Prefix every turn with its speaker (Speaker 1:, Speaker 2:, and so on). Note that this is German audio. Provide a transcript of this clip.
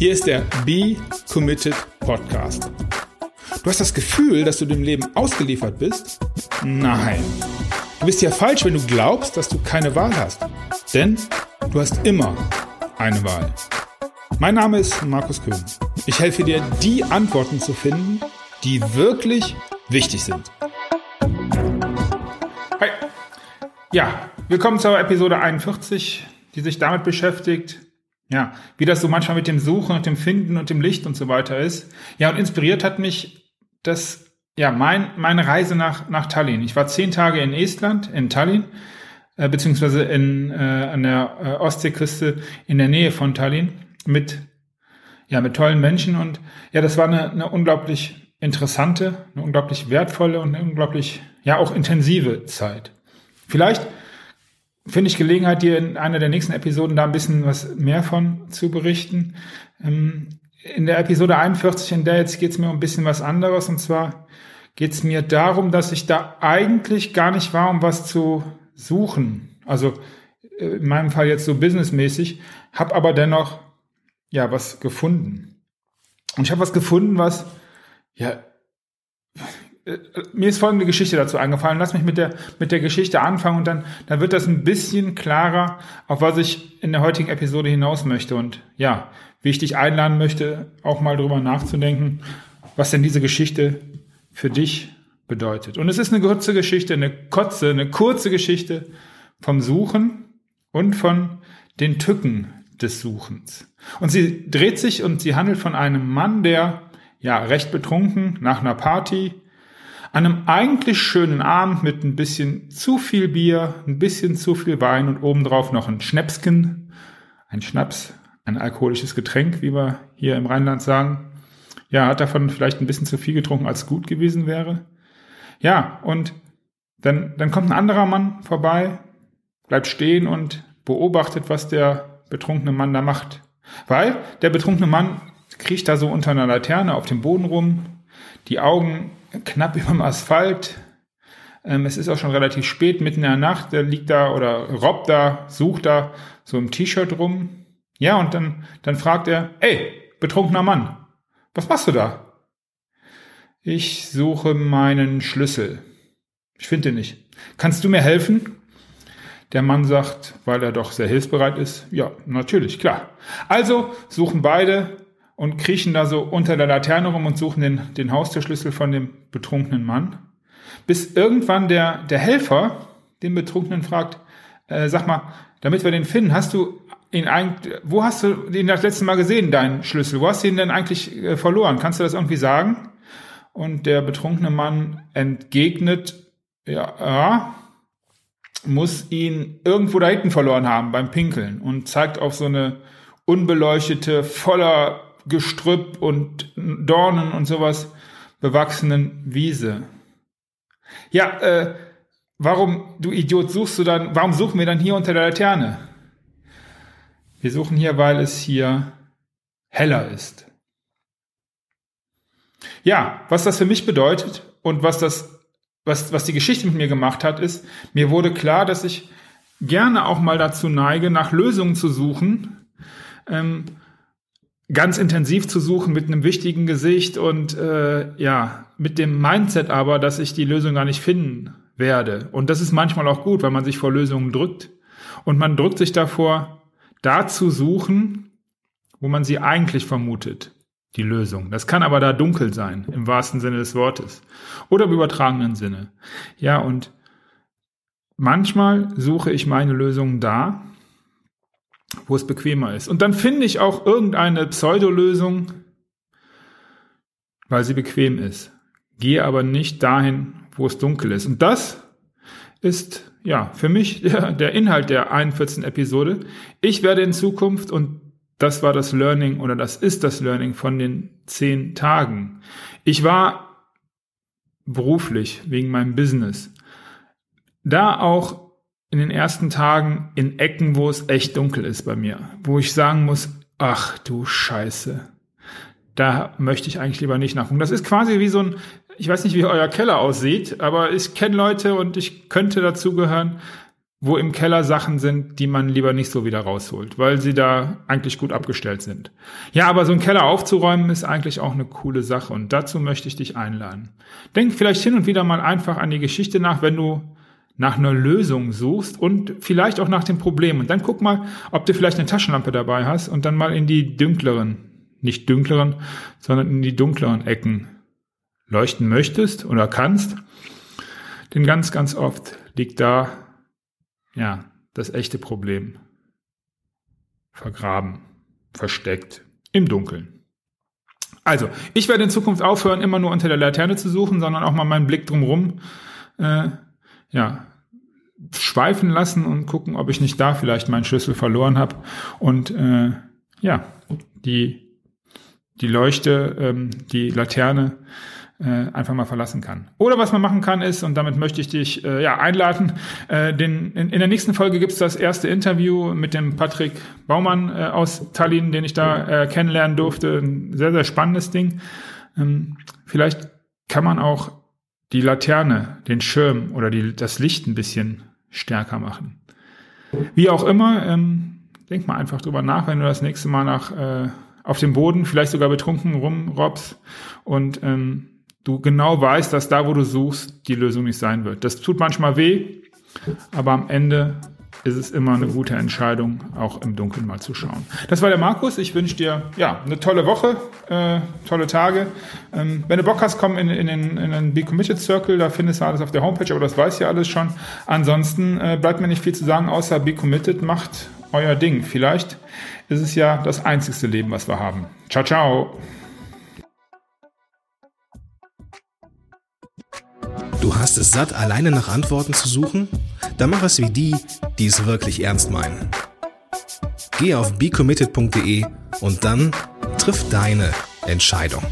Speaker 1: Hier ist der Be Committed Podcast. Du hast das Gefühl, dass du dem Leben ausgeliefert bist? Nein. Du bist ja falsch, wenn du glaubst, dass du keine Wahl hast. Denn du hast immer eine Wahl. Mein Name ist Markus Köhn. Ich helfe dir, die Antworten zu finden, die wirklich wichtig sind. Hi. Ja, willkommen zur Episode 41, die sich damit beschäftigt, ja, wie das so manchmal mit dem Suchen und dem Finden und dem Licht und so weiter ist. Ja, und inspiriert hat mich das, ja, mein, meine Reise nach, nach Tallinn. Ich war zehn Tage in Estland, in Tallinn, äh, beziehungsweise in, äh, an der äh, Ostseeküste in der Nähe von Tallinn mit, ja, mit tollen Menschen und ja, das war eine, eine unglaublich interessante, eine unglaublich wertvolle und eine unglaublich, ja, auch intensive Zeit. Vielleicht finde ich Gelegenheit, dir in einer der nächsten Episoden da ein bisschen was mehr von zu berichten. Ähm, in der Episode 41, in der jetzt geht es mir um ein bisschen was anderes. Und zwar geht es mir darum, dass ich da eigentlich gar nicht war, um was zu suchen. Also äh, in meinem Fall jetzt so businessmäßig, habe aber dennoch ja was gefunden. Und ich habe was gefunden, was ja mir ist folgende Geschichte dazu eingefallen. Lass mich mit der, mit der Geschichte anfangen und dann, dann wird das ein bisschen klarer, auf was ich in der heutigen Episode hinaus möchte. Und ja, wie ich dich einladen möchte, auch mal drüber nachzudenken, was denn diese Geschichte für dich bedeutet. Und es ist eine kurze Geschichte, eine kotze, eine kurze Geschichte vom Suchen und von den Tücken des Suchens. Und sie dreht sich und sie handelt von einem Mann, der ja recht betrunken nach einer Party an einem eigentlich schönen Abend mit ein bisschen zu viel Bier, ein bisschen zu viel Wein und obendrauf noch ein Schnäpsken, ein Schnaps, ein alkoholisches Getränk, wie wir hier im Rheinland sagen. Ja, hat davon vielleicht ein bisschen zu viel getrunken, als gut gewesen wäre. Ja, und dann, dann kommt ein anderer Mann vorbei, bleibt stehen und beobachtet, was der betrunkene Mann da macht. Weil der betrunkene Mann kriecht da so unter einer Laterne auf dem Boden rum, die Augen knapp über dem Asphalt. Ähm, es ist auch schon relativ spät, mitten in der Nacht. Der liegt da oder robbt da, sucht da so im T-Shirt rum. Ja, und dann, dann fragt er, ey, betrunkener Mann, was machst du da? Ich suche meinen Schlüssel. Ich finde den nicht. Kannst du mir helfen? Der Mann sagt, weil er doch sehr hilfsbereit ist, ja, natürlich, klar. Also suchen beide und kriechen da so unter der Laterne rum und suchen den, den Haustürschlüssel von dem betrunkenen Mann. Bis irgendwann der, der Helfer den Betrunkenen fragt, äh, sag mal, damit wir den finden, hast du ihn eigentlich, wo hast du ihn das letzte Mal gesehen, deinen Schlüssel? Wo hast du ihn denn eigentlich äh, verloren? Kannst du das irgendwie sagen? Und der betrunkene Mann entgegnet, ja, ja, muss ihn irgendwo da hinten verloren haben beim Pinkeln und zeigt auf so eine unbeleuchtete, voller Gestrüpp und Dornen und sowas bewachsenen Wiese. Ja, äh, warum, du Idiot, suchst du dann, warum suchen wir dann hier unter der Laterne? Wir suchen hier, weil es hier heller ist. Ja, was das für mich bedeutet und was das, was, was die Geschichte mit mir gemacht hat, ist, mir wurde klar, dass ich gerne auch mal dazu neige, nach Lösungen zu suchen, ähm, ganz intensiv zu suchen mit einem wichtigen Gesicht und äh, ja, mit dem Mindset aber, dass ich die Lösung gar nicht finden werde. Und das ist manchmal auch gut, weil man sich vor Lösungen drückt. Und man drückt sich davor, da zu suchen, wo man sie eigentlich vermutet, die Lösung. Das kann aber da dunkel sein, im wahrsten Sinne des Wortes. Oder im übertragenen Sinne. Ja, und manchmal suche ich meine Lösung da, wo es bequemer ist. Und dann finde ich auch irgendeine Pseudolösung, weil sie bequem ist. Gehe aber nicht dahin, wo es dunkel ist. Und das ist ja für mich der, der Inhalt der 41. Episode. Ich werde in Zukunft, und das war das Learning oder das ist das Learning von den zehn Tagen. Ich war beruflich wegen meinem Business da auch in den ersten Tagen in Ecken, wo es echt dunkel ist bei mir, wo ich sagen muss, ach du Scheiße, da möchte ich eigentlich lieber nicht nachgucken. Das ist quasi wie so ein, ich weiß nicht, wie euer Keller aussieht, aber ich kenne Leute und ich könnte dazugehören, wo im Keller Sachen sind, die man lieber nicht so wieder rausholt, weil sie da eigentlich gut abgestellt sind. Ja, aber so einen Keller aufzuräumen ist eigentlich auch eine coole Sache und dazu möchte ich dich einladen. Denk vielleicht hin und wieder mal einfach an die Geschichte nach, wenn du nach einer Lösung suchst und vielleicht auch nach dem Problem. Und dann guck mal, ob du vielleicht eine Taschenlampe dabei hast und dann mal in die dünkleren, nicht dünkleren, sondern in die dunkleren Ecken leuchten möchtest oder kannst. Denn ganz, ganz oft liegt da ja, das echte Problem. Vergraben, versteckt, im Dunkeln. Also, ich werde in Zukunft aufhören, immer nur unter der Laterne zu suchen, sondern auch mal meinen Blick drumherum, äh, ja, schweifen lassen und gucken, ob ich nicht da vielleicht meinen Schlüssel verloren habe und äh, ja, die die Leuchte, ähm, die Laterne äh, einfach mal verlassen kann. Oder was man machen kann ist, und damit möchte ich dich äh, ja einladen, äh, den, in, in der nächsten Folge gibt's das erste Interview mit dem Patrick Baumann äh, aus Tallinn, den ich da äh, kennenlernen durfte. Ein sehr, sehr spannendes Ding. Ähm, vielleicht kann man auch die Laterne, den Schirm oder die, das Licht ein bisschen stärker machen. Wie auch immer, ähm, denk mal einfach drüber nach, wenn du das nächste Mal nach äh, auf dem Boden, vielleicht sogar betrunken rumrobst und ähm, du genau weißt, dass da, wo du suchst, die Lösung nicht sein wird. Das tut manchmal weh, aber am Ende ist es immer eine gute Entscheidung, auch im Dunkeln mal zu schauen. Das war der Markus. Ich wünsche dir ja eine tolle Woche, äh, tolle Tage. Ähm, wenn du Bock hast, komm in, in, den, in den Be Committed Circle. Da findest du alles auf der Homepage, aber das weiß ja alles schon. Ansonsten äh, bleibt mir nicht viel zu sagen, außer Be Committed macht euer Ding. Vielleicht ist es ja das einzigste Leben, was wir haben. Ciao, ciao.
Speaker 2: Du hast es satt, alleine nach Antworten zu suchen? Dann mach es wie die, die es wirklich ernst meinen. Geh auf becommitted.de und dann triff deine Entscheidung.